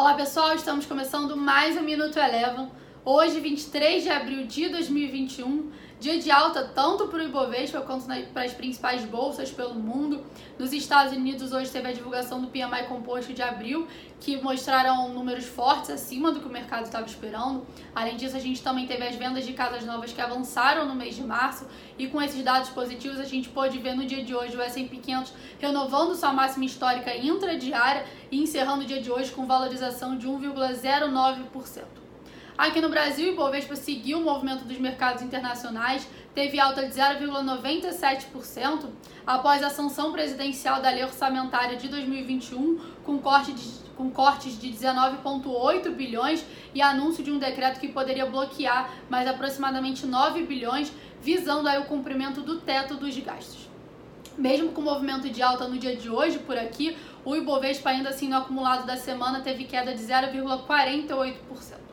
Olá pessoal, estamos começando mais um Minuto Eleven. Hoje, 23 de abril de 2021, dia de alta tanto para o Ibovespa quanto para as principais bolsas pelo mundo. Nos Estados Unidos, hoje teve a divulgação do PMI composto de abril, que mostraram números fortes acima do que o mercado estava esperando. Além disso, a gente também teve as vendas de casas novas que avançaram no mês de março, e com esses dados positivos, a gente pôde ver no dia de hoje o S&P 500 renovando sua máxima histórica intradiária e encerrando o dia de hoje com valorização de 1,09%. Aqui no Brasil, o Ibovespa seguiu o movimento dos mercados internacionais, teve alta de 0,97% após a sanção presidencial da lei orçamentária de 2021, com, corte de, com cortes de 19,8 bilhões e anúncio de um decreto que poderia bloquear mais aproximadamente 9 bilhões, visando aí o cumprimento do teto dos gastos. Mesmo com o movimento de alta no dia de hoje por aqui, o Ibovespa ainda assim no acumulado da semana teve queda de 0,48%.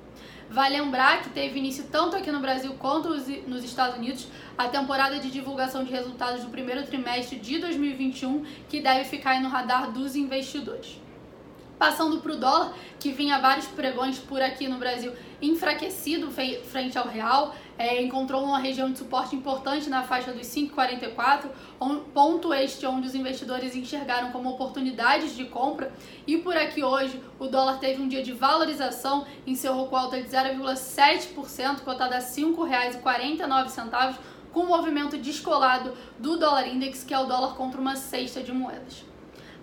Vale lembrar que teve início tanto aqui no Brasil quanto nos Estados Unidos a temporada de divulgação de resultados do primeiro trimestre de 2021, que deve ficar no radar dos investidores. Passando para o dólar, que vinha vários pregões por aqui no Brasil enfraquecido frente ao real, é, encontrou uma região de suporte importante na faixa dos 5,44, um ponto este onde os investidores enxergaram como oportunidades de compra. E por aqui hoje o dólar teve um dia de valorização, encerrou com alta de 0,7%, cotada a R$ 5,49, com um movimento descolado do dólar index, que é o dólar contra uma cesta de moedas.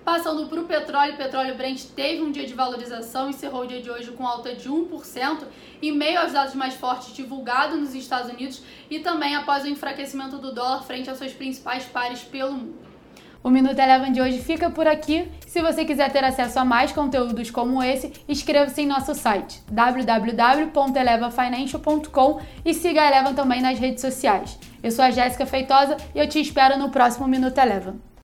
Passando para o petróleo, o petróleo Brent teve um dia de valorização, encerrou o dia de hoje com alta de 1%, em meio aos dados mais fortes divulgados nos Estados Unidos e também após o enfraquecimento do dólar frente aos seus principais pares pelo mundo. O Minuto Eleven de hoje fica por aqui. Se você quiser ter acesso a mais conteúdos como esse, inscreva-se em nosso site www.elevafinancial.com e siga a Eleven também nas redes sociais. Eu sou a Jéssica Feitosa e eu te espero no próximo Minuto Eleven.